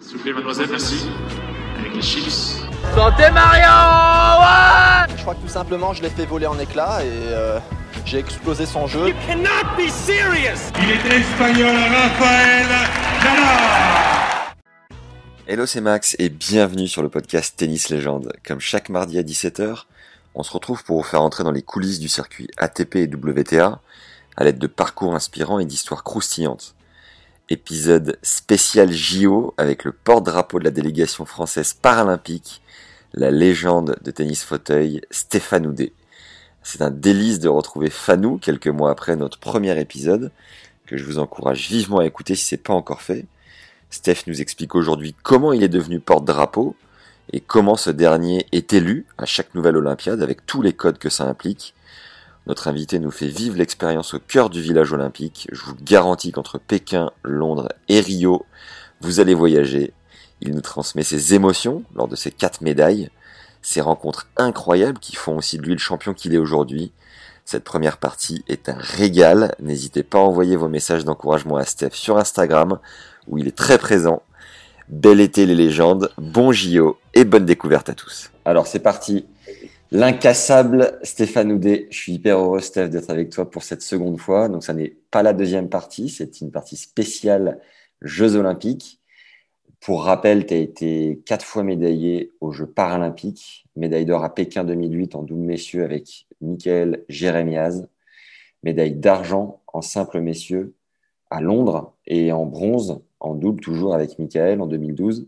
S'il vous plaît, mademoiselle, merci. Avec les chips. Santé Mario ouais Je crois que tout simplement, je l'ai fait voler en éclats et euh, j'ai explosé son jeu. cannot be serious Il est espagnol, Rafael Nadal Hello, c'est Max et bienvenue sur le podcast Tennis Légende. Comme chaque mardi à 17h, on se retrouve pour vous faire entrer dans les coulisses du circuit ATP et WTA à l'aide de parcours inspirants et d'histoires croustillantes. Épisode spécial JO avec le porte-drapeau de la délégation française paralympique, la légende de tennis fauteuil Stéphane. C'est un délice de retrouver Fanou quelques mois après notre premier épisode, que je vous encourage vivement à écouter si c'est pas encore fait. Steph nous explique aujourd'hui comment il est devenu porte-drapeau et comment ce dernier est élu à chaque nouvelle Olympiade avec tous les codes que ça implique. Notre invité nous fait vivre l'expérience au cœur du village olympique. Je vous garantis qu'entre Pékin, Londres et Rio, vous allez voyager. Il nous transmet ses émotions lors de ces quatre médailles, ces rencontres incroyables qui font aussi de lui le champion qu'il est aujourd'hui. Cette première partie est un régal. N'hésitez pas à envoyer vos messages d'encouragement à Steph sur Instagram, où il est très présent. Bel été les légendes, bon JO et bonne découverte à tous. Alors c'est parti. L'incassable Stéphane Houdet. Je suis hyper heureux Steph d'être avec toi pour cette seconde fois. Donc ça n'est pas la deuxième partie, c'est une partie spéciale Jeux Olympiques. Pour rappel, tu as été quatre fois médaillé aux Jeux Paralympiques, médaille d'or à Pékin 2008 en double messieurs avec Michael Jérémiaz, médaille d'argent en simple messieurs à Londres et en bronze en double toujours avec Michael en 2012.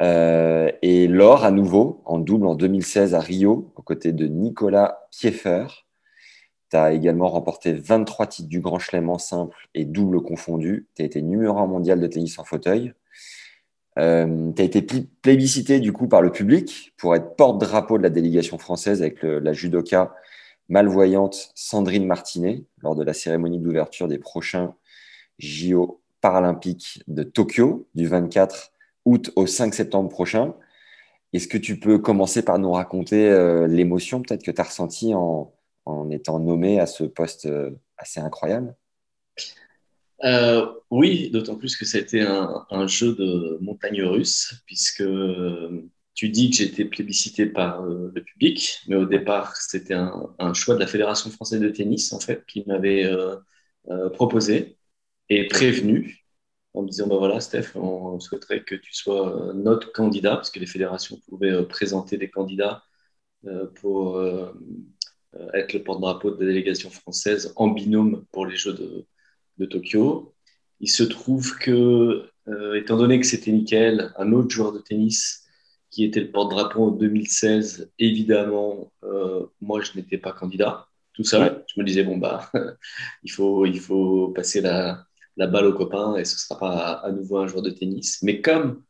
Euh, et l'or à nouveau en double en 2016 à Rio aux côtés de Nicolas Pieffer. Tu as également remporté 23 titres du Grand Chelem en simple et double confondu. Tu as été numéro un mondial de tennis en fauteuil. Euh, tu as été plébiscité du coup par le public pour être porte-drapeau de la délégation française avec la judoka malvoyante Sandrine Martinet lors de la cérémonie d'ouverture des prochains JO paralympiques de Tokyo du 24 août au 5 septembre prochain. Est-ce que tu peux commencer par nous raconter euh, l'émotion peut-être que tu as ressentie en, en, étant nommé à ce poste euh, assez incroyable? Euh, Oui, d'autant plus que c'était un, un, jeu de montagne russe, puisque tu dis que j'étais plébiscité par le public, mais au départ, c'était un, un, choix de la Fédération française de tennis, en fait, qui m'avait proposé et prévenu en me disant bah voilà Steph on souhaiterait que tu sois notre candidat parce que les fédérations pouvaient présenter des candidats pour être le porte-drapeau de la délégation française en binôme pour les Jeux de, de Tokyo. Il se trouve que, euh, étant donné que c'était Michael, un autre joueur de tennis qui était le porte-drapeau en 2016, évidemment, euh, moi je n'étais pas candidat tout seul. Je me disais bon bah il faut il faut passer la la balle aux copains et ce ne sera pas à, nouveau un joueur de tennis. Mais comme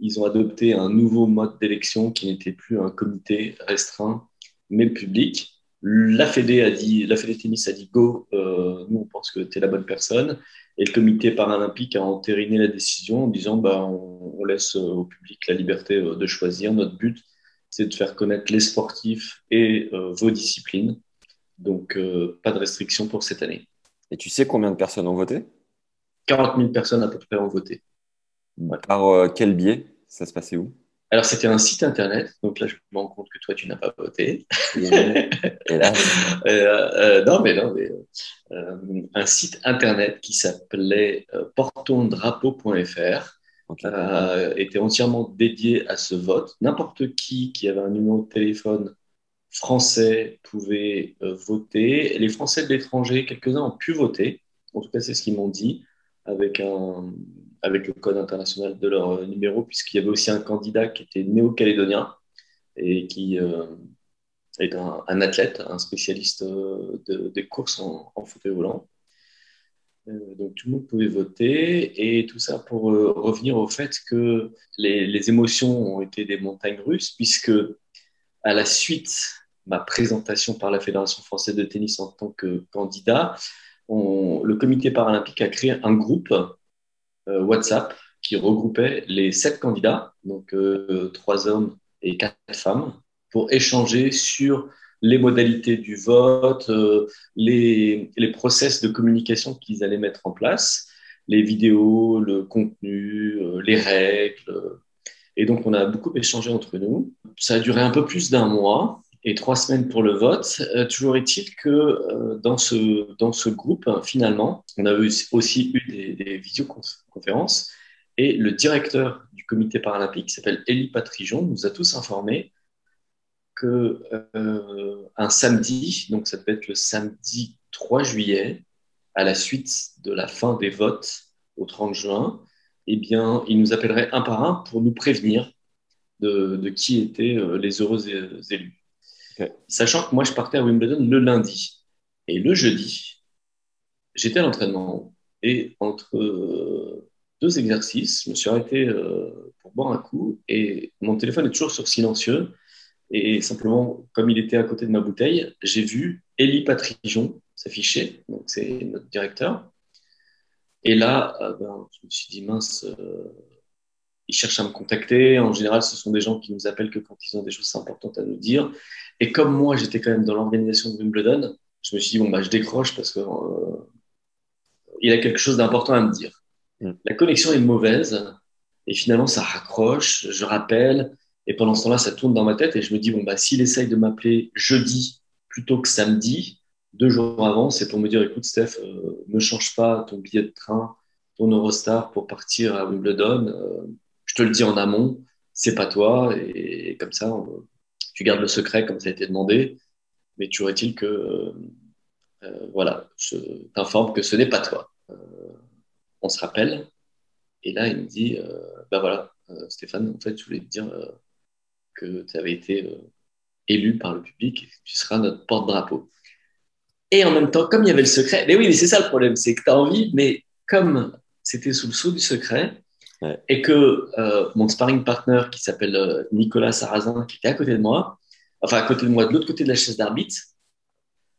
ils ont adopté un nouveau mode d'élection qui n'était plus un comité restreint, mais public, la Fédé a dit, la Fédé tennis a dit go, euh, nous on pense que tu es la bonne personne. Et le comité paralympique a entériné la décision en disant bah, on, laisse au public la liberté euh, de choisir. Notre but, c'est de faire connaître les sportifs et euh, vos disciplines. Donc, euh, pas de restriction pour cette année. Et tu sais combien de personnes ont voté? 40 000 personnes à peu près ont voté. Par euh, quel biais? Ça se passait où? Alors, c'était un site internet. Donc là, je me rends compte que toi, tu n'as pas voté. Et là euh, euh, Non, mais non, mais un site internet qui s'appelait portondrapeau.fr okay. était entièrement dédié à ce vote. N'importe qui qui avait un numéro de téléphone français pouvait voter. Les Français de l'étranger, quelques-uns ont pu voter. En tout cas, c'est ce qu'ils m'ont dit avec, un, avec le code international de leur numéro, puisqu'il y avait aussi un candidat qui était néo-calédonien et qui euh, est un, athlète, un spécialiste de, des courses en, en fauteuil volant. Euh, donc tout le monde pouvait voter et tout ça pour euh, revenir au fait que les, les, émotions ont été des montagnes russes puisque à la suite ma présentation par la Fédération française de tennis en tant que candidat, le comité paralympique a créé un groupe euh, WhatsApp qui regroupait les sept candidats, donc trois hommes et quatre femmes, pour échanger sur les modalités du vote, euh, les, les process de communication qu'ils allaient mettre en place, les vidéos, le contenu, euh, les règles. Et donc, on a beaucoup échangé entre nous. Ça a duré un peu plus d'un mois et trois semaines pour le vote. Euh, toujours est-il que dans, ce, dans ce groupe, finalement, on a aussi eu des, visioconférences et le directeur du comité paralympique, qui s'appelle Elie Patrijon, nous a tous informés que euh, un samedi, donc ça peut être le samedi 3 juillet, à la suite de la fin des votes au 30 juin, eh bien, il nous appellerait un par un pour nous prévenir de, qui étaient euh, les heureux élus. Sachant que moi, je partais à Wimbledon le lundi. Et le jeudi, j'étais à l'entraînement. Et entre euh, deux exercices, je me suis arrêté pour boire un coup. Et mon téléphone est toujours sur silencieux. Et simplement, comme il était à côté de ma bouteille, j'ai vu Élie Patrijon s'afficher, donc c'est notre directeur. Et là, euh, ben, je me suis dit, mince, euh, ils cherchent à me contacter. En général, ce sont des gens qui nous appellent que quand ils ont des choses importantes à nous dire. Et comme moi, j'étais quand même dans l'organisation de Wimbledon, je me suis dit, bon, bah, je décroche parce qu'il euh, il a quelque chose d'important à me dire. Mm. La connexion est mauvaise et finalement, ça raccroche. Je rappelle, et pendant ce temps-là, ça tourne dans ma tête et je me dis, bon, bah, s'il essaye de m'appeler jeudi plutôt que samedi, deux jours avant, c'est pour me dire, écoute, Steph, euh, ne change pas ton billet de train, ton Eurostar pour partir à Wimbledon. Euh, je te le dis en amont, c'est pas toi. Et, comme ça, tu gardes le secret comme ça a été demandé. Mais tu aurais-il que, euh, voilà, je t'informe que ce n'est pas toi. on se rappelle. Et là, il me dit, ben voilà, Stéphane, en fait, je voulais te dire que tu avais été euh, élu par le public, tu seras notre porte-drapeau. Et en même temps, comme il y avait le secret, mais oui, mais c'est ça le problème, c'est que tu as envie, mais comme c'était sous le sceau du secret, et que euh, mon sparring partner qui s'appelle euh, Nicolas Sarrazin, qui était à côté de moi, enfin à côté de moi, de l'autre côté de la chaise d'arbitre,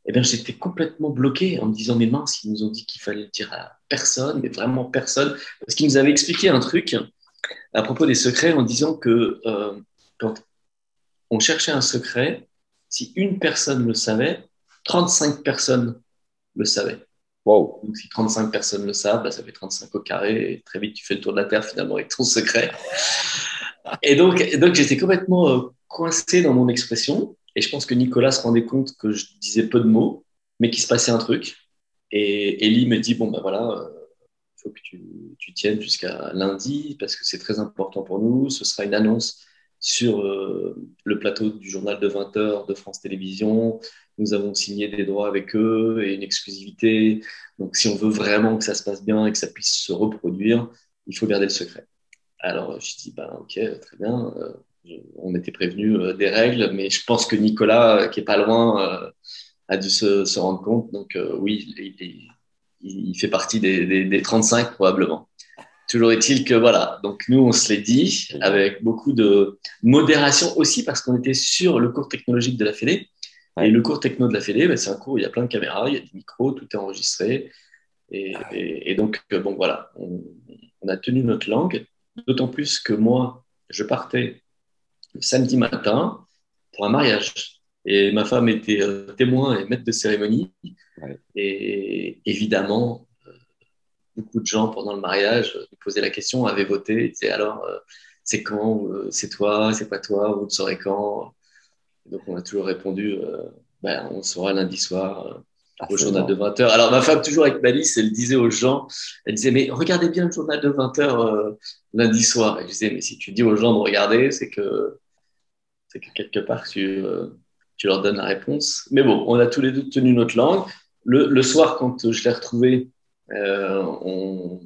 eh bien, j'étais complètement bloqué en me disant, mais mince, ils nous ont dit qu'il fallait le dire à personne, mais vraiment personne, parce qu'ils nous avaient expliqué un truc à propos des secrets en disant que quand on cherchait un secret, si une personne le savait, 35 personnes le savaient. Wow. Donc si 35 personnes le savent, bah, ça fait 35 au carré, et très vite tu fais le tour de la Terre finalement avec ton secret. et donc, donc j'étais complètement euh, coincé dans mon expression, et je pense que Nicolas se rendait compte que je disais peu de mots, mais qu'il se passait un truc. Et Ellie me dit, bon ben voilà, il euh, faut que tu, tu tiennes jusqu'à lundi, parce que c'est très important pour nous, ce sera une annonce sur euh, le plateau du journal de 20 heures de France Télévisions. Nous avons signé des droits avec eux et une exclusivité. Donc, si on veut vraiment que ça se passe bien et que ça puisse se reproduire, il faut garder le secret. Alors, je dis, ben, ok, très bien. Euh, on était prévenu euh, des règles, mais je pense que Nicolas, qui est pas loin, a dû se, rendre compte. Donc, oui, il, fait partie des 35 probablement. Toujours est-il que voilà, donc nous on se l'est dit avec beaucoup de modération aussi parce qu'on était sur le cours technologique de la Fédé. Et le cours techno de la Fédé, ben, c'est un cours où il y a plein de caméras, il y a des micros, tout est enregistré. Et, donc, euh, bon voilà, on, a tenu notre langue, d'autant plus que moi, je partais le samedi matin pour un mariage. Et ma femme était euh, témoin et maître de cérémonie. Et évidemment, beaucoup de gens pendant le mariage nous posaient la question, avaient voté, disaient alors euh, c'est quand, euh, c'est toi, c'est pas toi, vous le saurez quand? donc on a toujours répondu, euh, ben, on saura lundi soir au journal de 20h. Alors ma femme, toujours avec Malice, elle disait aux gens, elle disait mais regardez bien le journal de 20h lundi soir. Et je disais mais si tu dis aux gens de regarder, c'est que, c'est que quelque part tu, tu leur donnes la réponse. Mais bon, on a tous les deux tenu notre langue. Le, le soir, quand je l'ai retrouvé, euh, on,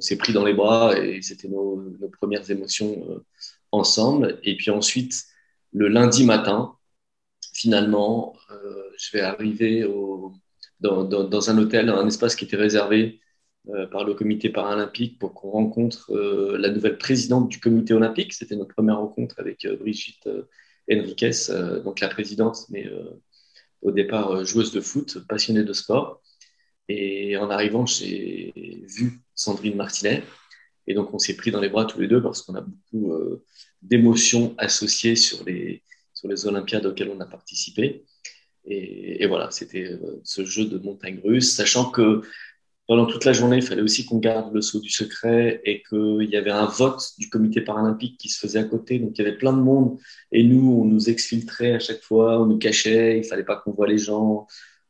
s'est pris dans les bras et c'était nos, premières émotions euh, ensemble. Et puis ensuite, le lundi matin, finalement, euh, je vais arriver dans, un hôtel, un espace qui était réservé par le comité paralympique pour qu'on rencontre la nouvelle présidente du comité olympique. C'était notre première rencontre avec Brigitte Henriquez, donc la présidente, mais au départ joueuse de foot, passionnée de sport. Et en arrivant, j'ai vu Sandrine Martinet. Et donc, on s'est pris dans les bras tous les deux parce qu'on a beaucoup d'émotions associées sur les, sur les Olympiades auxquelles on a participé. Et, voilà, c'était euh, ce jeu de montagne russe, sachant que pendant toute la journée, il fallait aussi qu'on garde le saut du secret et qu'il y avait un vote du comité paralympique qui se faisait à côté. Donc il y avait plein de monde et nous, on nous exfiltrait à chaque fois, on nous cachait, il fallait pas qu'on voit les gens,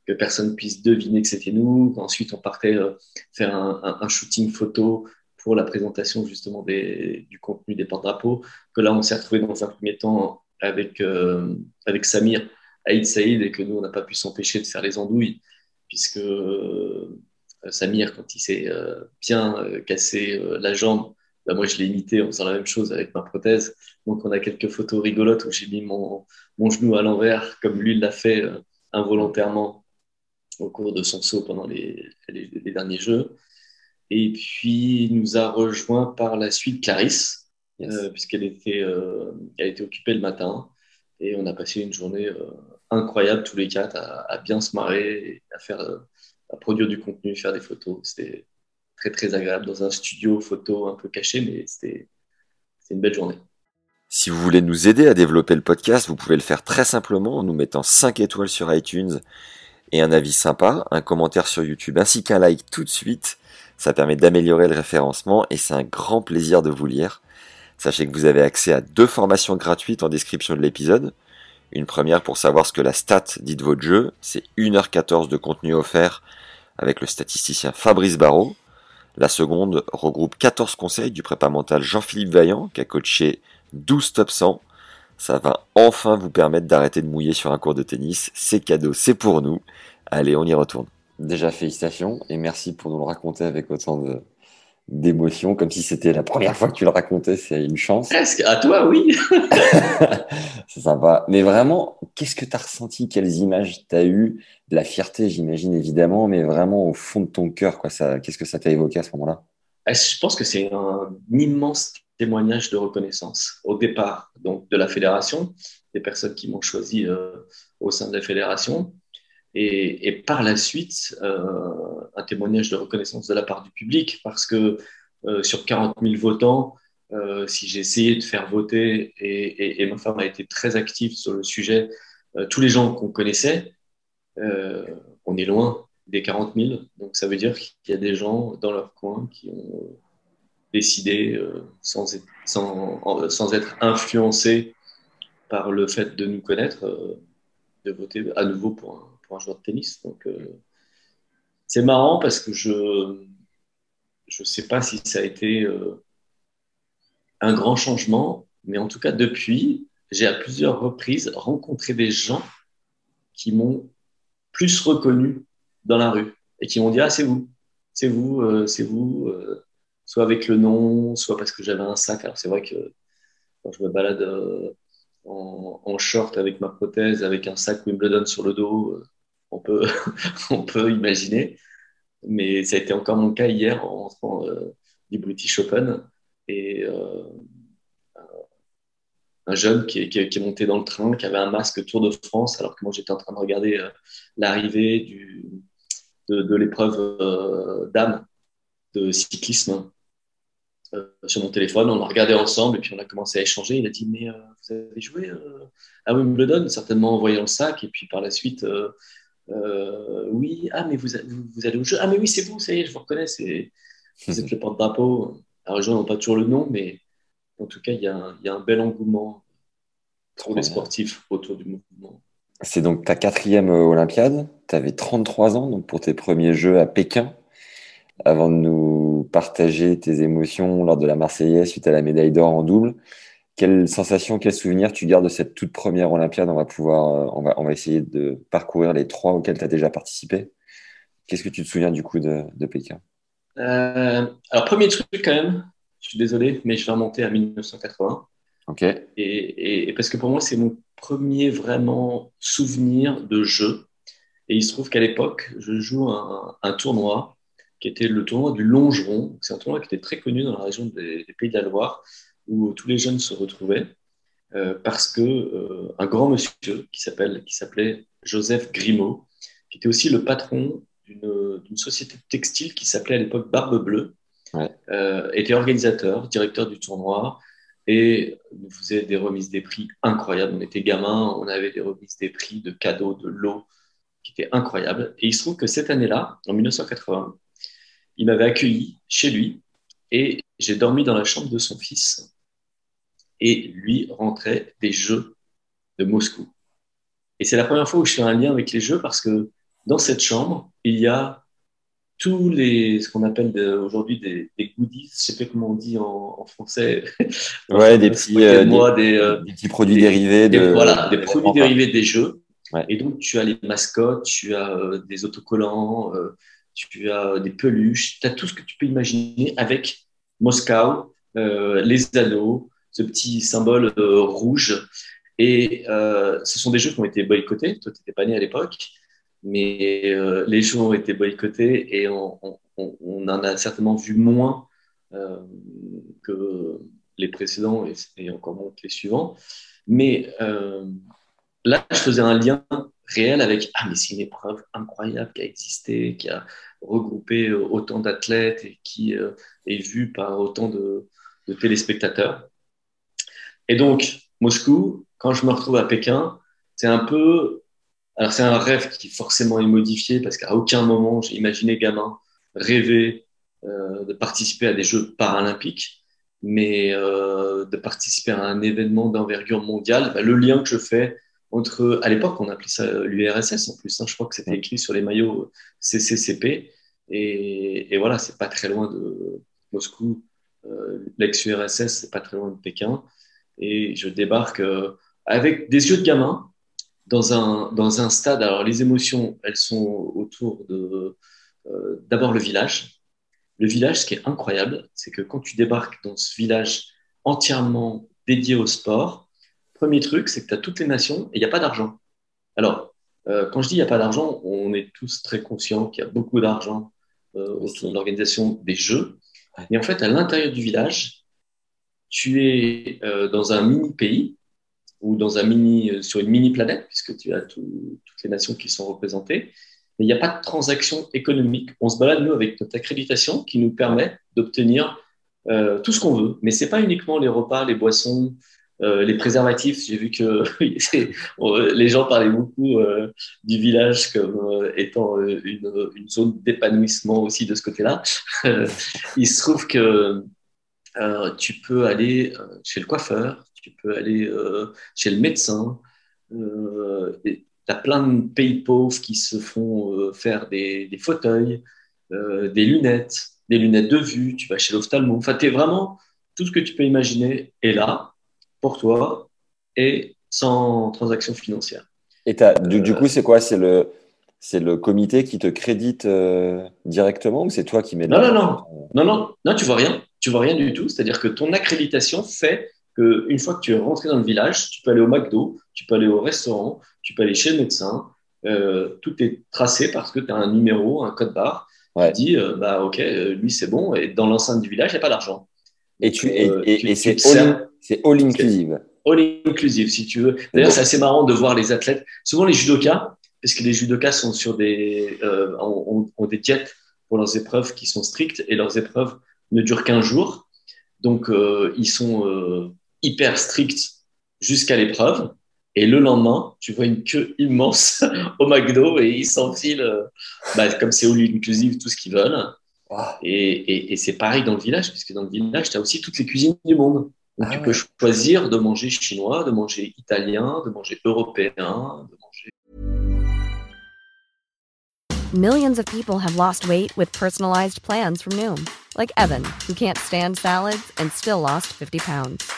que personne puisse deviner que c'était nous. Ensuite, on partait euh, faire un, shooting photo pour la présentation justement du contenu des porte-drapeaux. Que là, on s'est retrouvé dans un premier temps avec, euh, avec Samir Aïd Saïd et que nous, on n'a pas pu s'empêcher de faire les andouilles, puisque euh, Samir, quand il s'est bien cassé la jambe, bah, moi, je l'ai imité en faisant la même chose avec ma prothèse. Donc, on a quelques photos rigolotes où j'ai mis mon, mon, genou à l'envers, comme lui l'a fait involontairement au cours de son saut pendant les, les, les, derniers Jeux. Et puis, il nous a rejoint par la suite Clarisse, euh, puisqu'elle était, euh, elle était occupée le matin. Et on a passé une journée euh, incroyable tous les quatre à, bien se marrer, à, faire, à produire du contenu, faire des photos. C'était très très agréable dans un studio photo un peu caché, mais c'était une belle journée. Si vous voulez nous aider à développer le podcast, vous pouvez le faire très simplement en nous mettant 5 étoiles sur iTunes et un avis sympa, un commentaire sur YouTube ainsi qu'un like tout de suite. Ça permet d'améliorer le référencement et c'est un grand plaisir de vous lire. Sachez que vous avez accès à deux formations gratuites en description de l'épisode. Une première pour savoir ce que la stat dit de votre jeu, c'est 1h14 de contenu offert avec le statisticien Fabrice Barrault. La seconde regroupe 14 conseils du prépa mental Jean-Philippe Vaillant qui a coaché 12 top 100. Ça va enfin vous permettre d'arrêter de mouiller sur un cours de tennis. C'est cadeau, c'est pour nous. Allez, on y retourne. Déjà félicitations et merci pour nous le raconter avec autant de, d'émotion, comme si c'était la première fois que tu le racontais, c'est une chance. Presque, à toi, oui. c'est sympa. Mais vraiment, qu'est-ce que tu as ressenti? Quelles images tu as eues De la fierté, j'imagine, évidemment, mais vraiment au fond de ton cœur, quoi. Ça, qu'est-ce que ça t'a évoqué à ce moment-là? Ah, Je pense que c'est un immense témoignage de reconnaissance au départ donc, de la fédération, des personnes qui m'ont choisi euh, au sein de la fédération, et, par la suite, euh, un témoignage de reconnaissance de la part du public, parce que euh, sur 40 000 votants, si j'ai essayé de faire voter, et, ma femme a été très active sur le sujet, tous les gens qu'on connaissait, on est loin des 40 000. Donc ça veut dire qu'il y a des gens dans leur coin qui ont décidé, sans, être, sans, être influencés par le fait de nous connaître, de voter à nouveau pour un, joueur de tennis. Donc, euh, c'est marrant parce que je ne sais pas si ça a été euh, un grand changement, mais en tout cas, depuis, j'ai à plusieurs reprises rencontré des gens qui m'ont plus reconnu dans la rue et qui m'ont dit Ah, c'est vous, c'est vous, euh, c'est vous, soit avec le nom, soit parce que j'avais un sac. Alors, c'est vrai que quand je me balade en, en, short avec ma prothèse, avec un sac Wimbledon sur le dos, on peut, on peut imaginer. Mais ça a été encore mon cas hier en rentrant euh, du British Open. Et euh, un jeune qui, est monté dans le train, qui avait un masque Tour de France, alors que moi j'étais en train de regarder euh, l'arrivée de, de l'épreuve d'âme de cyclisme sur mon téléphone. On a regardé ensemble et puis on a commencé à échanger. Il a dit Mais vous avez joué à Wimbledon Certainement en voyant le sac. Et puis par la suite, euh, oui, ah, mais vous, vous, allez au jeu. Ah, mais oui, c'est vous, ça y est, je vous reconnais, c'est, vous êtes le porte-drapeau. Alors, les gens n'ont pas toujours le nom, mais en tout cas, il y, a un, y a un bel engouement pour les sportifs autour du mouvement. C'est donc ta quatrième euh, Olympiade. Tu avais 33 ans donc pour tes premiers Jeux à Pékin. Avant de nous partager tes émotions lors de la Marseillaise suite à la médaille d'or en double, quelle sensation, quel souvenir tu gardes de cette toute première Olympiade? On va pouvoir, euh, on va, on va essayer de parcourir les trois auxquels tu as déjà participé. Qu'est-ce que tu te souviens du coup de, Pékin? Euh, Alors, premier truc quand même, je suis désolé, mais je vais remonter à 1980. Ok. Et, parce que pour moi, c'est mon premier vraiment souvenir de jeu. Et il se trouve qu'à l'époque, je joue un, un, tournoi qui était le tournoi du Longeron. C'est un tournoi qui était très connu dans la région des, Pays de la Loire, où tous les jeunes se retrouvaient, euh, parce que euh, un grand monsieur qui s'appelle, qui s'appelait Joseph Grimaud, qui était aussi le patron d'une société textile qui s'appelait à l'époque Barbe Bleue, euh, était organisateur, directeur du tournoi, et nous faisait des remises des prix incroyables. On était gamins, on avait des remises des prix de cadeaux, de lots qui étaient incroyables. Et il se trouve que cette année-là, en 1980, il m'avait accueilli chez lui et j'ai dormi dans la chambre de son fils. Et lui rentrait des jeux de Moscou. Et c'est la première fois où je fais un lien avec les jeux parce que dans cette chambre, il y a tous les, ce qu'on appelle aujourd'hui des, des, goodies, je sais pas comment on dit en, français. Ouais, des petits, euh, des, euh, des, petits produits dérivés. De, voilà, des produits dérivés des jeux. Et donc, tu as les mascottes, tu as euh, des autocollants, tu as des peluches, tu as tout ce que tu peux imaginer avec Moscou, les anneaux, ce petit symbole rouge. Et ce sont des jeux qui ont été boycottés. Toi, tu n'étais pas né à l'époque mais euh, les jeux ont été boycottés et on, en a certainement vu moins euh, que les précédents et, encore moins que les suivants. Mais euh, là, je faisais un lien réel avec Ah, mais c'est une épreuve incroyable qui a existé, qui a regroupé autant d'athlètes et qui est vue par autant de, téléspectateurs. Et donc, Moscou, quand je me retrouve à Pékin, c'est un peu alors c'est un rêve qui forcément est modifié parce qu'à aucun moment j'ai imaginé gamin rêver euh, de participer à des Jeux paralympiques, mais euh, de participer à un événement d'envergure mondiale. Bah, le lien que je fais entre, à l'époque on appelait ça l'URSS en plus, hein, je crois que c'était écrit sur les maillots CCCP, et, et voilà, c'est pas très loin de Moscou, euh, l'ex-URSS, c'est pas très loin de Pékin, et je débarque euh, avec des yeux de gamin dans un, dans un stade, alors les émotions, elles sont autour de euh, d'abord le village. Le village, ce qui est incroyable, c'est que quand tu débarques dans ce village entièrement dédié au sport, premier truc, c'est que tu as toutes les nations et il n'y a pas d'argent. Alors, euh, quand je dis il n'y a pas d'argent, on est tous très conscients qu'il y a beaucoup d'argent euh, autour de l'organisation des Jeux. Mais en fait, à l'intérieur du village, tu es dans un mini-pays ou dans un mini, euh, sur une mini planète, puisque tu as toutes les nations qui sont représentées. Mais il n'y a pas de transaction économique. On se balade, nous, avec notre accréditation qui nous permet d'obtenir euh, tout ce qu'on veut. Mais ce n'est pas uniquement les repas, les boissons, euh, les préservatifs. J'ai vu que les gens parlaient beaucoup du village comme étant une, zone d'épanouissement aussi de ce côté-là. il se trouve que tu peux aller chez le coiffeur, tu peux aller euh, chez le médecin. Euh, tu as plein de pays pauvres qui se font euh, faire des, fauteuils, des lunettes, des lunettes de vue. Tu vas chez l'ophtalmo. Enfin, tu es vraiment tout ce que tu peux imaginer est là pour toi et sans transaction financière. Et du, du, coup, c'est quoi? C'est le, c'est le comité qui te crédite directement ou c'est toi qui mets non, non, non, non, non, non, tu vois rien. Tu vois rien du tout. C'est-à-dire que ton accréditation fait une fois que tu es rentré dans le village, tu peux aller au McDo, tu peux aller au restaurant, tu peux aller chez le médecin. Euh, tout est tracé parce que tu as un numéro, un code barre qui dit euh, bah, Ok, euh, lui c'est bon. Et dans l'enceinte du village, il n'y a pas d'argent. Et, tu, et, c'est all, all, inclusive. All inclusive, si tu veux. D'ailleurs, c'est assez marrant de voir les athlètes. Souvent, les judokas, parce que les judokas sont sur des, ont, ont, des diètes pour leurs épreuves qui sont strictes et leurs épreuves ne durent qu'un jour. Donc, ils sont hyper strict jusqu'à l'épreuve. Et le lendemain, tu vois une queue immense au McDo et ils s'enfilent, euh, bah, comme c'est all inclusive, tout ce qu'ils veulent. Et, et, c'est pareil dans le village, puisque dans le village, tu as aussi toutes les cuisines du monde. Donc, ah tu peux choisir de manger chinois, de manger italien, de manger européen, de manger. Millions of people have lost weight with personalized plans from Noom, like Evan, who can't stand salads and still lost 50 pounds.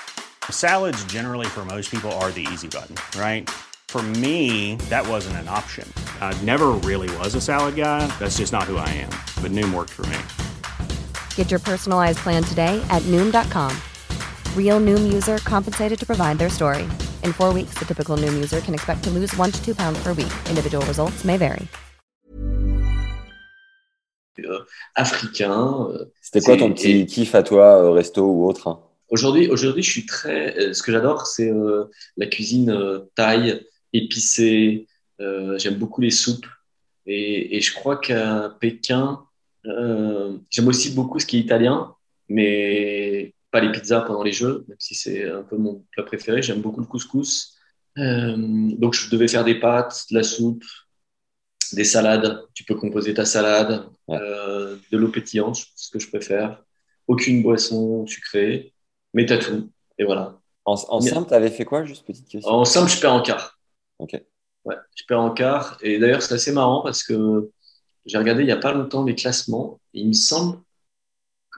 Salads, generally, for most people, are the easy button, right? For me, that wasn't an option. I never really was a salad guy. That's just not who I am. But Noom worked for me. Get your personalized plan today at Noom.com. Real Noom user compensated to provide their story. In four weeks, the typical Noom user can expect to lose one to two pounds per week. Individual results may vary. africains. C'était quoi ton petit kiff à toi, resto ou autre hein? Aujourd'hui, aujourd'hui, je suis très. Ce que j'adore, c'est la cuisine thaï, épicée. J'aime beaucoup les soupes. Et, et je crois qu'à Pékin, j'aime aussi beaucoup ce qui est italien, mais pas les pizzas pendant les jeux, même si c'est un peu mon plat préféré. J'aime beaucoup le couscous. Euh, donc, je devais faire des pâtes, de la soupe, des salades. Tu peux composer ta salade, euh, de l'eau pétillante, ce que je préfère. Aucune boisson sucrée, mais t'as tout. Et voilà. En, simple, tu avais fait quoi? Juste petite question. En simple, je perds en quart. Ok. Ouais, je perds en quart. Et d'ailleurs, c'est assez marrant parce que j'ai regardé il n'y a pas longtemps les classements. Et il me semble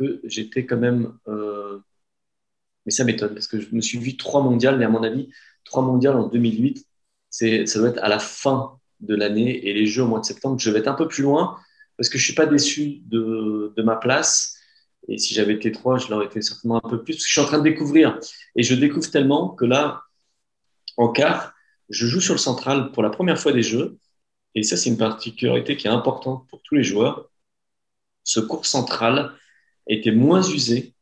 que j'étais quand même. Euh, mais ça m'étonne parce que je me suis vu trois mondiales, mais à mon avis, trois mondiales en 2008, ça doit être à la fin de l'année et les Jeux au mois de septembre. Je vais être un peu plus loin parce que je ne suis pas déçu de, de ma place. Et si j'avais été trois, je l'aurais été certainement un peu plus. Parce que je suis en train de découvrir. Et je découvre tellement que là, en quart, je joue sur le central pour la première fois des Jeux. Et ça, c'est une particularité qui est importante pour tous les joueurs. Ce cours central était moins usé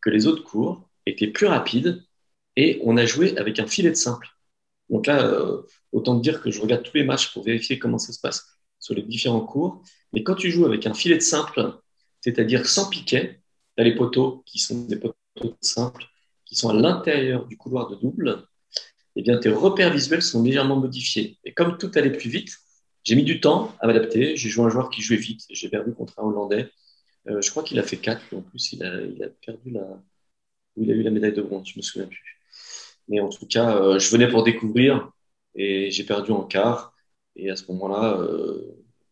que les autres cours, était plus rapide et on a joué avec un filet de simple. Donc là, euh, autant dire que je regarde tous les matchs pour vérifier comment ça se passe sur les différents cours. Mais quand tu joues avec un filet de simple, c'est-à-dire sans piquet, tu as les poteaux qui sont des poteaux de simple, qui sont à l'intérieur du couloir de double, eh bien tes repères visuels sont légèrement modifiés. Et comme tout allait plus vite, j'ai mis du temps à m'adapter. J'ai joué un joueur qui jouait vite. J'ai perdu contre un Hollandais. Euh, je crois qu'il a fait 4, en plus, il a, il a perdu la. il a eu la médaille de bronze, je me souviens plus. Mais en tout cas, euh, je venais pour découvrir et j'ai perdu en quart. Et à ce moment-là, euh,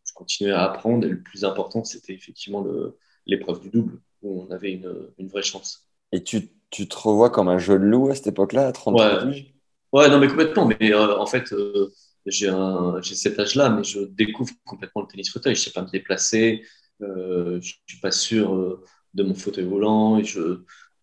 je continuais à apprendre. Et le plus important, c'était effectivement l'épreuve du double, où on avait une, une vraie chance. Et tu, tu, te revois comme un jeune loup à cette époque-là, à 30 ans Ouais, non, mais complètement. Mais en fait, j'ai cet âge-là, mais je découvre complètement le tennis fauteuil. Je ne sais pas me déplacer, je ne suis pas sûr euh, de mon fauteuil volant, et je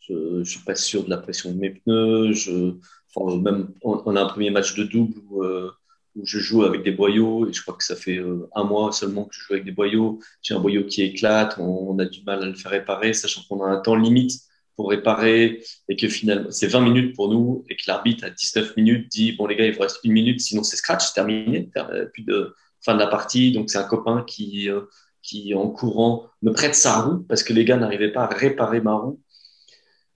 ne suis pas sûr de la pression de mes pneus. Je, enfin, même, on, a un premier match de double où, euh, où, je joue avec des boyaux, et je crois que ça fait un mois seulement que je joue avec des boyaux. J'ai un boyau qui éclate, on, a du mal à le faire réparer, sachant qu'on a un temps limite pour réparer et que finalement c'est 20 minutes pour nous et que l'arbitre à 19 minutes dit bon les gars il vous reste une minute sinon c'est scratch terminé plus de fin de la partie donc c'est un copain qui qui, en courant, me prête sa roue parce que les gars n'arrivaient pas à réparer ma roue.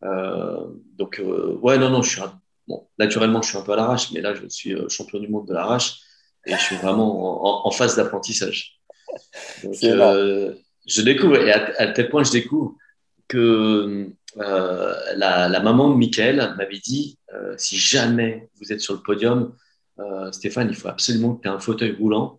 Euh, donc, euh, ouais, non, non, je suis bon, naturellement, je suis un peu à l'arrache, mais là, je suis euh, champion du monde de l'arrache et je suis vraiment en, phase d'apprentissage. Donc, je découvre, et à, tel point je découvre que la, la, maman de Michael m'avait dit si jamais vous êtes sur le podium, Stéphane, il faut absolument que tu aies un fauteuil roulant euh,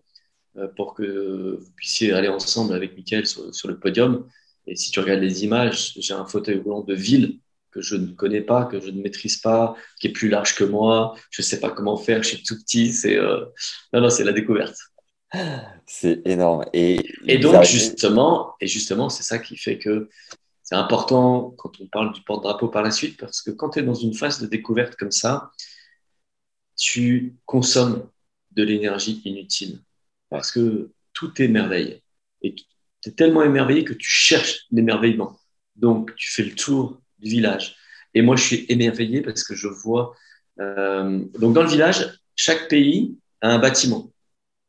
pour que vous puissiez aller ensemble avec Mickaël sur, le podium. Et si tu regardes les images, j'ai un fauteuil roulant de ville que je ne connais pas, que je ne maîtrise pas, qui est plus large que moi. Je ne sais pas comment faire, je suis tout petit. C'est euh... non, non, c'est la découverte. C'est énorme. Et, et donc, justement, et justement, c'est ça qui fait que c'est important quand on parle du porte-drapeau par la suite, parce que quand tu es dans une phase de découverte comme ça, tu consommes de l'énergie inutile parce que tout est merveille. Et tu es tellement émerveillé que tu cherches l'émerveillement. Donc, tu fais le tour du village. Et moi, je suis émerveillé parce que je vois. Euh, donc, dans le village, chaque pays a un bâtiment,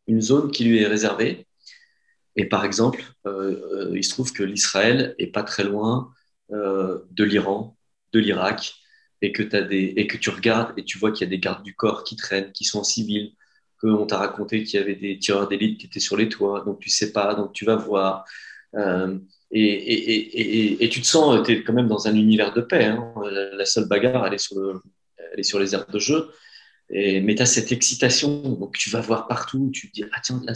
une zone qui lui est réservée. Et par exemple, euh, euh, il se trouve que l'Israël est pas très loin de l'Iran, de l'Irak, et que, et que tu regardes et tu vois qu'il y a des gardes du corps qui traînent, qui sont en civil, qu'on t'a raconté qu'il y avait des tireurs d'élite qui étaient sur les toits, donc tu sais pas, donc tu vas voir. Euh, et, et, et, tu te sens, tu es quand même dans un univers de paix. Hein. La, seule bagarre, elle est sur, le, sur les aires de jeu. Et, mais tu as cette excitation, donc tu vas voir partout, tu te dis, ah tiens, là,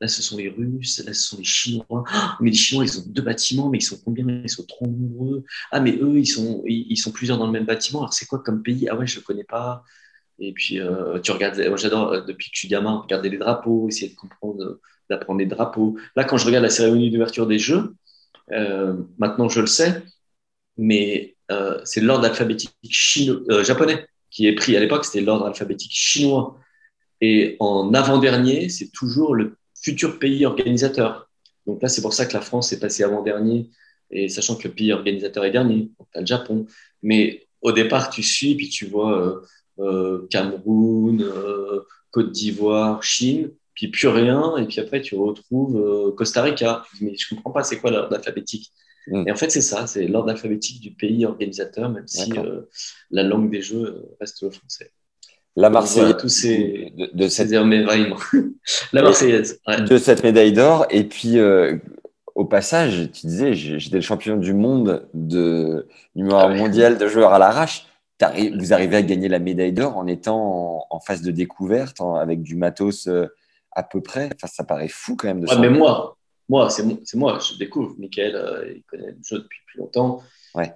là ce sont les Russes, là ce sont les Chinois, ah, mais les Chinois, ils ont deux bâtiments, mais ils sont combien? Ils sont trop nombreux. Ah, mais eux, ils sont, ils, sont plusieurs dans le même bâtiment, alors c'est quoi comme pays? Ah ouais, je ne connais pas. Et puis, euh, tu regardes, moi j'adore, euh, depuis que je suis gamin, regarder les drapeaux, essayer de comprendre, euh, d'apprendre les drapeaux. Là, quand je regarde la cérémonie d'ouverture des Jeux, maintenant je le sais, mais c'est l'ordre alphabétique chinois, japonais qui est pris. À l'époque, c'était l'ordre alphabétique chinois. Et en avant-dernier, c'est toujours le futur pays organisateur. Donc là, c'est pour ça que la France est passée avant-dernier, et sachant que le pays organisateur est dernier, tu as le Japon. Mais au départ, tu suis, puis tu vois Cameroun, euh, Côte d'Ivoire, Chine, puis plus rien, et puis après, tu retrouves Costa Rica. Mais je comprends pas, c'est quoi l'ordre alphabétique mm. Et en fait, c'est ça, c'est l'ordre alphabétique du pays organisateur, même si la langue des jeux reste le français. La Marseillaise. tous ces, de, cette... la Marseillaise. De cette médaille d'or. Et puis, au passage, tu disais, j'étais le champion du monde de numéro ah mondial de joueurs à l'arrache. Vous arrivez à gagner la médaille d'or en étant en, phase de découverte, avec du matos euh, à peu près? Enfin, ça paraît fou quand même de ouais, Mais moi, moi c'est moi, je découvre. Michael, euh, il connaît le jeu depuis plus longtemps.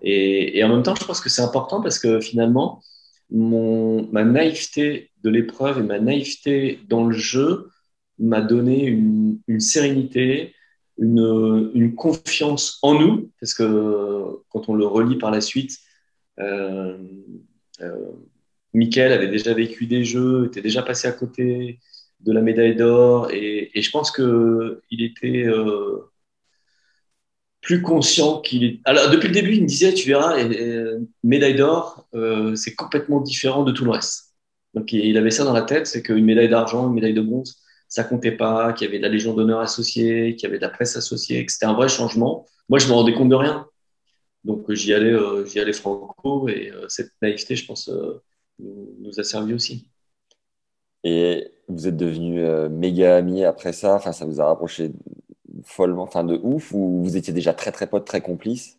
Et, et, en même temps, je pense que c'est important parce que finalement, mon, ma naïveté de l'épreuve et ma naïveté dans le jeu m'a donné une, une sérénité, une, une, confiance en nous, parce que quand on le relit par la suite, euh, euh, Michael avait déjà vécu des jeux, était déjà passé à côté de la médaille d'or, et, et, je pense qu'il était euh, plus conscient qu'il est. Alors, depuis le début, il me disait, tu verras, médaille d'or, euh, c'est complètement différent de tout le reste. Donc, il avait ça dans la tête, c'est qu'une médaille d'argent, une médaille de bronze, ça comptait pas, qu'il y avait de la Légion d'honneur associée, qu'il y avait de la presse associée, que c'était un vrai changement. Moi, je me rendais compte de rien. Donc, j'y allais, euh, j'y allais franco et euh, cette naïveté, je pense, euh, nous, a servi aussi. Et vous êtes devenus méga amis après ça? Enfin, ça vous a rapproché follement, enfin de ouf Ou vous étiez déjà très très potes, très complices?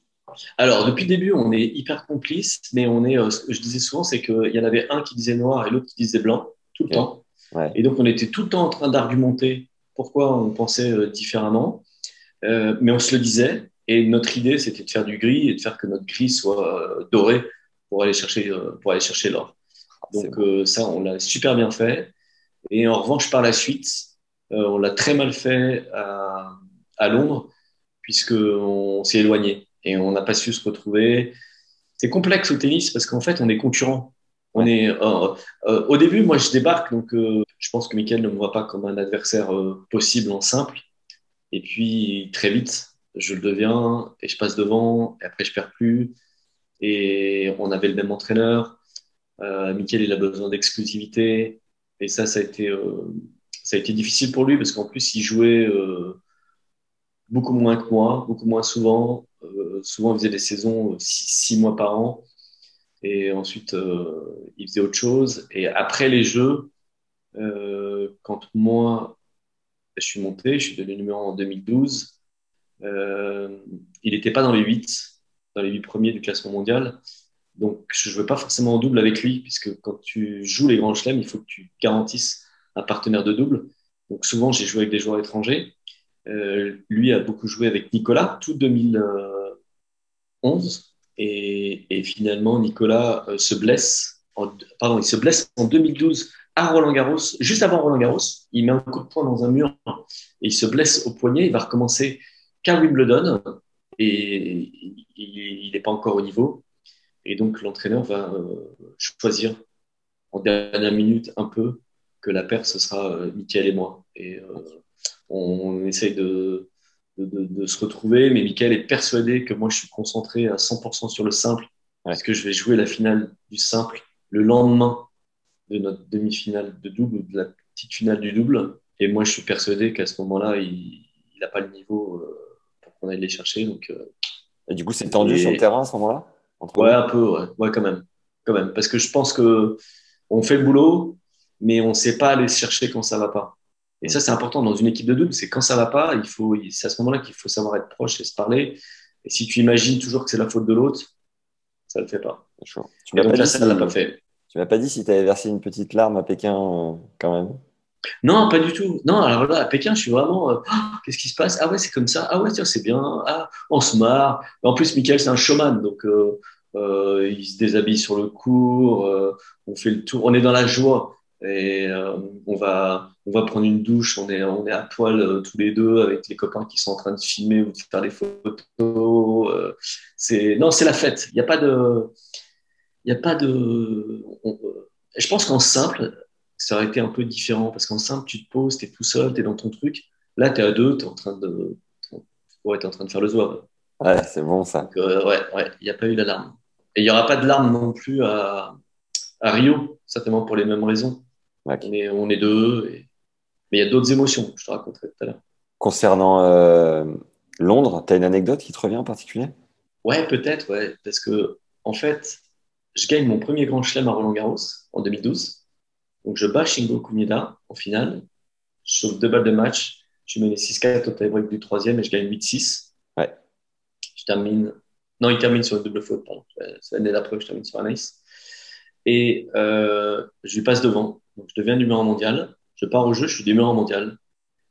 Alors, depuis le début, on est hyper complices, mais on est, ce que je disais souvent, c'est qu'il y en avait un qui disait noir et l'autre qui disait blanc, tout le temps. Et donc, on était tout le temps en train d'argumenter pourquoi on pensait euh, différemment, euh, mais on se le disait. Et notre idée, c'était de faire du gris et de faire que notre gris soit euh, doré pour aller chercher, pour aller chercher l'or. Donc, ça, on l'a super bien fait. Et en revanche, par la suite, on l'a très mal fait à, à Londres, puisqu'on s'est éloigné et on n'a pas su se retrouver. C'est complexe au tennis parce qu'en fait, on est concurrents. On est, euh, euh, au début, moi, je débarque, donc euh, je pense que Michael ne me voit pas comme un adversaire possible en simple. Et puis, très vite, je le deviens et je passe devant, et après, je perds plus. Et on avait le même entraîneur. Euh, il a besoin d'exclusivité. Et ça, ça a été, ça a été difficile pour lui parce qu'en plus, il jouait beaucoup moins que moi, beaucoup moins souvent. souvent, il faisait des saisons six mois par an. Et ensuite, euh, il faisait autre chose. Et après les Jeux, euh, quand moi, je suis monté, je suis devenu numéro en 2012, euh, il n'était pas dans les 8, dans les 8 premiers du classement mondial. Donc, je ne jouais pas forcément en double avec lui, puisque quand tu joues les grands chelems, il faut que tu garantisses un partenaire de double. Donc, souvent, j'ai joué avec des joueurs étrangers. Euh, lui a beaucoup joué avec Nicolas, tout 2011. Et, finalement, Nicolas euh, se blesse. Pardon, il se blesse en 2012 à Roland Garros, juste avant Roland Garros. Il met un coup de poing dans un mur et il se blesse au poignet. Il va recommencer qu'à Wimbledon et il n'est pas encore au niveau. Et donc, l'entraîneur va euh, choisir en dernière minute un peu que la paire, ce sera euh, Mickaël et moi. Et on essaye de, de, se retrouver. Mais Michael est persuadé que moi, je suis concentré à 100% sur le simple, parce que je vais jouer la finale du simple le lendemain de notre demi-finale de double, de la petite finale du double. Et moi, je suis persuadé qu'à ce moment-là, il n'a pas le niveau euh, qu'on aille les chercher. Donc, euh, et du coup, c'est tendu sur le terrain à ce moment-là Ouais, un peu, ouais. quand même. Quand même. Parce que je pense que on fait le boulot, mais on ne sait pas aller se chercher quand ça ne va pas. Et ça, c'est important dans une équipe de double. C'est quand ça va pas, il faut, c'est à ce moment-là qu'il faut savoir être proche et se parler. Et si tu imagines toujours que c'est la faute de l'autre, ça ne le fait pas. Tu m'as pas, si... pas fait. Tu m'as pas dit si tu avais versé une petite larme à Pékin euh, quand même. Non, pas du tout. Non, alors là, à Pékin, je suis vraiment. Euh, ah, qu'est-ce qui se passe? Ah ouais, c'est comme ça. Ah ouais, tiens, c'est bien. Ah, on se marre. En plus, Michael, c'est un showman, donc euh, il se déshabille sur le cours. on fait le tour. On est dans la joie et euh, on va on va prendre une douche on est on est à poil euh, tous les deux avec les copains qui sont en train de filmer ou de faire des photos euh, c'est non c'est la fête il n'y a pas de il y a pas de je pense qu'en simple ça aurait été un peu différent parce qu'en simple tu te poses tu es tout seul tu es dans ton truc là tu es à deux tu es en train de Ouais, en train de faire le zouave. Ouais, c'est bon ça. Donc, euh, ouais, ouais, il n'y a pas eu d'alarme. Et il n'y aura pas de larmes non plus à, à Rio, certainement pour les mêmes raisons. On, est, on est deux. et- Mais il y a d'autres émotions, je te raconterai tout à l'heure. Concernant euh, Londres, tu as une anecdote qui te revient en particulier? Ouais, peut-être, ouais. Parce que, en fait, je gagne mon premier grand chelem à Roland Garros en 2012. Donc, je bats Shingo Kunieda en finale. Je sauve deux balles de match. Je mets les 6-4 au tie-break du troisième et je gagne 8-6. Ouais. Je termine. Non, il termine sur une double faute, pardon. C'est l'année d'après que je termine sur un ace. Et euh, je lui passe devant. Donc, je deviens numéro un mondial. Je pars au jeu, je suis numéro un mondial.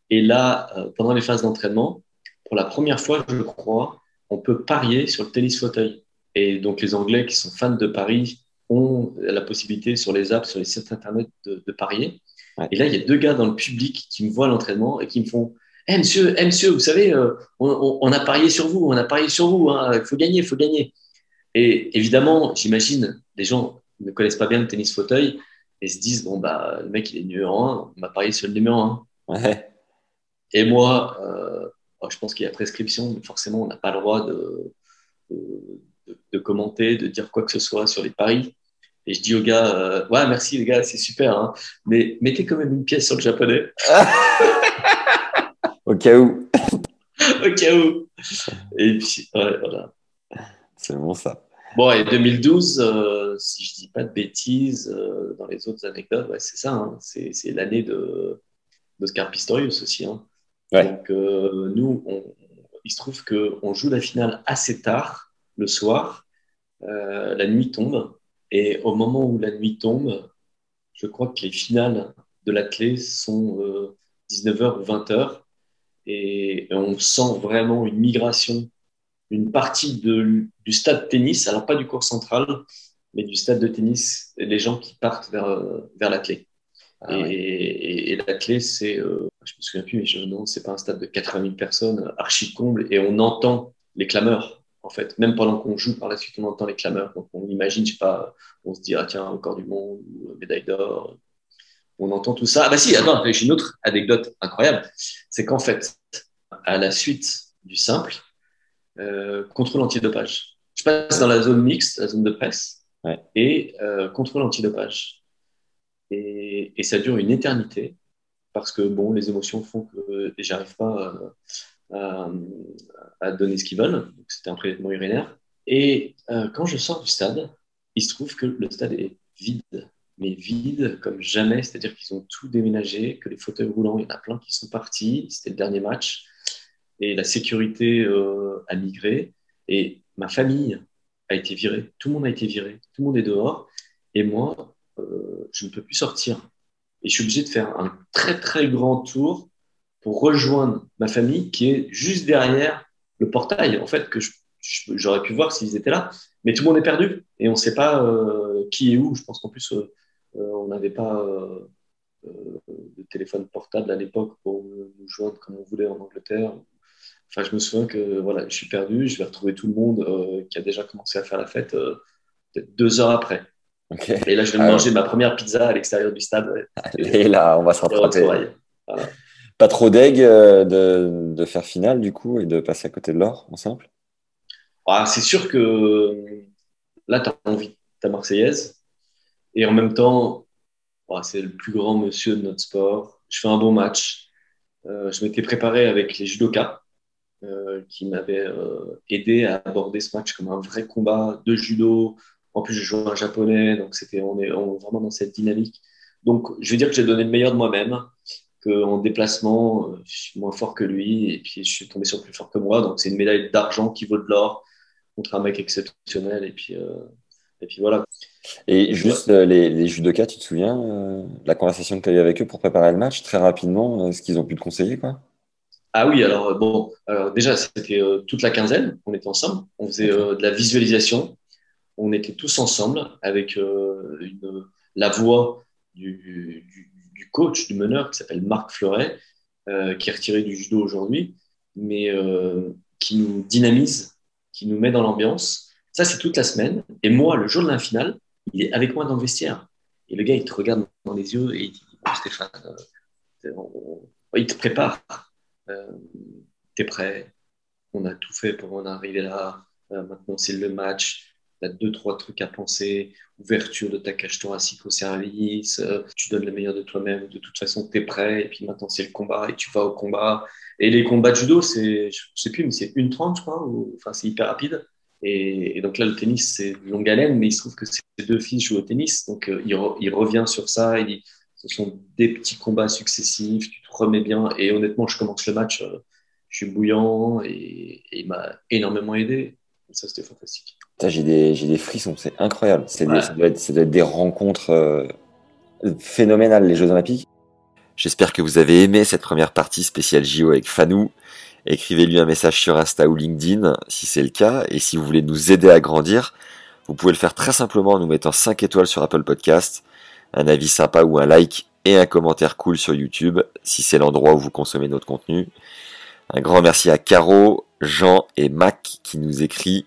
Et là, euh, pendant les phases d'entraînement, pour la première fois, je crois, on peut parier sur le tennis fauteuil. Et donc, les Anglais qui sont fans de Paris ont la possibilité sur les apps, sur les sites internet de, de parier. Ouais. Et là, il y a deux gars dans le public qui me voient à l'entraînement et qui me font Eh monsieur, eh, monsieur, vous savez, euh, on, on- on a parié sur vous, on a parié sur vous, hein, il faut gagner, il faut gagner. Et évidemment, j'imagine, les gens ne connaissent pas bien le tennis fauteuil et se disent Bon, bah, le mec, il est numéro un, on m'a parié sur le numéro un. Ouais. Et moi, euh, oh, je pense qu'il y a prescription, mais forcément, on n'a pas le droit de, de, de- de commenter, de dire quoi que ce soit sur les paris. Et je dis aux gars, euh, ouais, merci les gars, c'est super, hein, mais mettez quand même une pièce sur le japonais, Au cas où. au cas où. Et puis, ouais, voilà. C'est bon ça. Bon, et 2012, euh, si je dis pas de bêtises, euh, dans les autres anecdotes, ouais, c'est ça, hein, c'est l'année de d'Oscar Pistorius aussi. Hein. Ouais. Donc, euh, nous, on- il se trouve qu'on joue la finale assez tard, le soir, la nuit tombe, et au moment où la nuit tombe, je crois que les finales de la clé sont euh, 19h ou 20h, et on sent vraiment une migration une partie de, du stade de tennis, alors pas du cours central, mais du stade de tennis, et les gens qui partent vers, euh, vers la clé. Ah et, ouais. et- et la clé, c'est, euh, je me souviens plus, mais je, non, c'est pas un stade de 80 000 personnes, archi comble, et on entend les clameurs, en fait. Même pendant qu'on joue, par la suite, on entend les clameurs. Donc on imagine, je sais pas, on se dit, ah tiens, record du monde, ou euh, médaille d'or. On entend tout ça. Ah bah si, attends, j'ai une autre anecdote incroyable. C'est qu'en fait, à la suite du simple, euh, contrôle antidopage. Je passe dans la zone mixte, la zone de presse, Ouais. et euh, contrôle antidopage. Et, et ça dure une éternité parce que bon, les émotions font que j'arrive pas à, à donner ce qu'ils veulent. C'était un prélèvement urinaire. Et euh, quand je sors du stade, il se trouve que le stade est vide, mais vide comme jamais. C'est-à-dire qu'ils ont tout déménagé, que les fauteuils roulants, il y en a plein qui sont partis. C'était le dernier match et la sécurité euh, a migré et ma famille a été virée. Tout le monde a été viré. Tout le monde est dehors et moi, euh, je ne peux plus sortir. Et je suis obligé de faire un très très grand tour pour rejoindre ma famille qui est juste derrière le portail, en fait, que j'aurais pu voir s'ils étaient là. Mais tout le monde est perdu et on ne sait pas euh, qui est où. Je pense qu'en plus, euh, euh, on n'avait pas euh, de téléphone portable à l'époque pour nous joindre comme on voulait en Angleterre. Enfin, je me souviens que voilà, je suis perdu, je vais retrouver tout le monde qui a déjà commencé à faire la fête peut-être deux heures après. Et là, je vais me Ah manger ma première pizza à l'extérieur du stade. ouais. Et là, on va se rattraper. retrouvailles. Pas trop d'aigle euh, de, faire finale du coup et de passer à côté de l'or en simple. Ah, c'est sûr que là, tu as envie ta Marseillaise. Et en même temps, ah, c'est le plus grand monsieur de notre sport. Je fais un bon match. Euh, je m'étais préparé avec les judokas euh, qui m'avaient aidé à aborder ce match comme un vrai combat de judo. En plus, je joue un japonais, donc c'était on est on est vraiment dans cette dynamique. Donc, je vais dire que j'ai donné le meilleur de moi-même, qu'en déplacement, euh, je suis moins fort que lui, et puis je suis tombé sur plus fort que moi. Donc, c'est une médaille d'argent qui vaut de l'or contre un mec exceptionnel. Et puis, euh, et puis voilà. Et juste euh, les, les judokas, tu te souviens euh, la conversation que tu as eue avec eux pour préparer le match très rapidement, euh, ce qu'ils ont pu te conseiller quoi? Ah oui, alors bon, alors déjà, c'était toute la quinzaine, on était ensemble, on faisait de la visualisation, on était tous ensemble avec une, la voix du, du, du coach, du meneur qui s'appelle Marc Fleuret, euh, qui est retiré du judo aujourd'hui, mais euh, qui nous dynamise, qui nous met dans l'ambiance. Ça, c'est toute la semaine. Et moi, le jour de la finale, il est avec moi dans le vestiaire. Et le gars, il te regarde dans les yeux et il Stéphane, euh, il te prépare. T'es prêt on a tout fait pour en arriver là. Maintenant, c'est le match. Tu as deux, trois trucs à penser. Ouverture de ta cage thoracique au service. Euh, tu donnes le meilleur de toi-même. De toute façon, tu es prêt. Et puis maintenant, c'est le combat et tu vas au combat. Et les combats de judo, c'est, je sais plus, mais c'est une trente, je crois. enfin, c'est hyper rapide. Et, donc là, le tennis, c'est longue haleine, mais il se trouve que ces deux fils jouent au tennis. Donc euh, il, revient sur ça. Il dit ce sont des petits combats successifs. Tu te remets bien. Et honnêtement, je commence le match je suis bouillant et, il m'a énormément aidé. Ça, c'était fantastique. J'ai des, des, frissons, c'est incroyable. ça, doit être, ça, doit être, des rencontres euh, phénoménales, les Jeux Olympiques. J'espère que vous avez aimé cette première partie spéciale JO avec Fanou. Écrivez-lui un message sur Insta ou LinkedIn si c'est le cas. Et si vous voulez nous aider à grandir, vous pouvez le faire très simplement en nous mettant 5 étoiles sur Apple Podcast, un avis sympa ou un like et un commentaire cool sur YouTube si c'est l'endroit où vous consommez notre contenu. Un grand merci à Caro, Jean et Mac qui nous écrit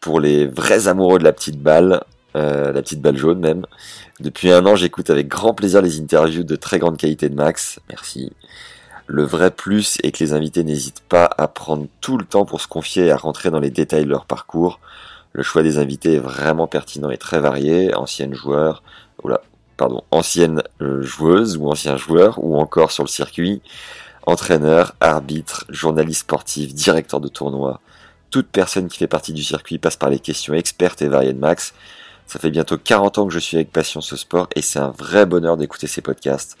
pour les vrais amoureux de la petite balle, euh, la petite balle jaune même. Depuis un an, j'écoute avec grand plaisir les interviews de très grande qualité de Max. Merci. Le vrai plus est que les invités n'hésitent pas à prendre tout le temps pour se confier et à rentrer dans les détails de leur parcours. Le choix des invités est vraiment pertinent et très varié. Anciennes joueurs, oula, pardon, anciennes euh, joueuses ou anciens joueurs ou encore sur le circuit entraîneur, arbitre, journaliste sportif, directeur de tournoi. Toute personne qui fait partie du circuit passe par les questions expertes et variées de Max. Ça fait bientôt 40 ans que je suis avec passion ce sport et c'est un vrai bonheur d'écouter ces podcasts.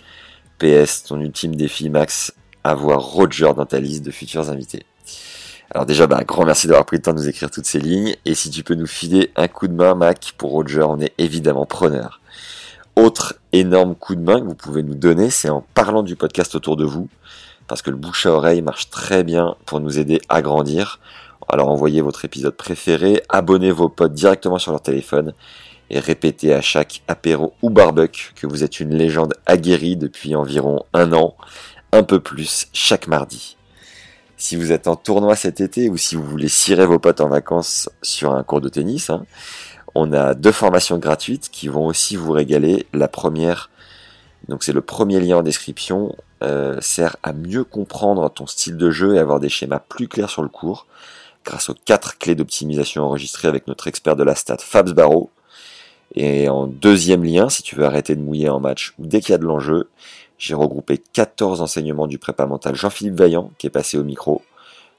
PS, ton ultime défi Max, avoir Roger dans ta liste de futurs invités. Alors déjà, bah, grand merci d'avoir pris le temps de nous écrire toutes ces lignes. Et si tu peux nous filer un coup de main, Mac, pour Roger, on est évidemment preneur. Autre énorme coup de main que vous pouvez nous donner, c'est en parlant du podcast autour de vous parce que le bouche à oreille marche très bien pour nous aider à grandir. Alors envoyez votre épisode préféré, abonnez vos potes directement sur leur téléphone et répétez à chaque apéro ou barbecue que vous êtes une légende aguerrie depuis environ un an, un peu plus chaque mardi. Si vous êtes en tournoi cet été ou si vous voulez cirer vos potes en vacances sur un cours de tennis, hein, on a deux formations gratuites qui vont aussi vous régaler. La première, donc c'est le premier lien en description, euh, sert à mieux comprendre ton style de jeu et avoir des schémas plus clairs sur le cours, grâce aux quatre clés d'optimisation enregistrées avec notre expert de la stat Fabs Barreau. Et en deuxième lien, si tu veux arrêter de mouiller en match ou dès qu'il y a de l'enjeu, j'ai regroupé 14 enseignements du prépa mental Jean-Philippe Vaillant qui est passé au micro.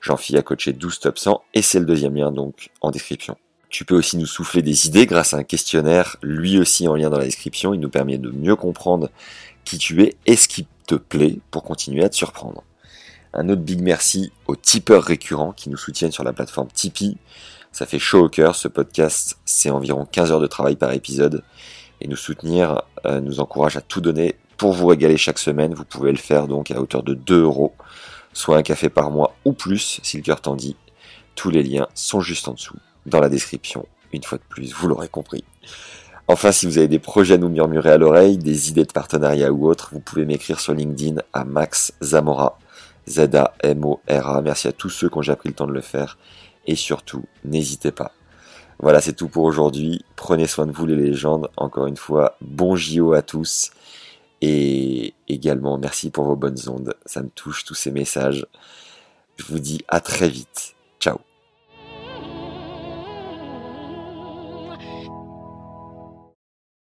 Jean-Philippe a coaché 12 top 100 et c'est le deuxième lien donc en description. Tu peux aussi nous souffler des idées grâce à un questionnaire, lui aussi en lien dans la description. Il nous permet de mieux comprendre qui tu es et ce qui te plaît pour continuer à te surprendre. Un autre big merci aux tipeurs récurrents qui nous soutiennent sur la plateforme Tipeee. Ça fait chaud au cœur, ce podcast, c'est environ 15 heures de travail par épisode. Et nous soutenir euh, nous encourage à tout donner pour vous régaler chaque semaine. Vous pouvez le faire donc à hauteur de 2 euros, soit un café par mois ou plus si le cœur t'en dit. Tous les liens sont juste en dessous, dans la description. Une fois de plus, vous l'aurez compris. Enfin, si vous avez des projets à nous murmurer à l'oreille, des idées de partenariat ou autres, vous pouvez m'écrire sur LinkedIn à Max Zamora. Z-A-M-O-R-A. Merci à tous ceux qui ont déjà pris le temps de le faire. Et surtout, n'hésitez pas. Voilà, c'est tout pour aujourd'hui. Prenez soin de vous les légendes. Encore une fois, bon JO à tous. Et également, merci pour vos bonnes ondes. Ça me touche tous ces messages. Je vous dis à très vite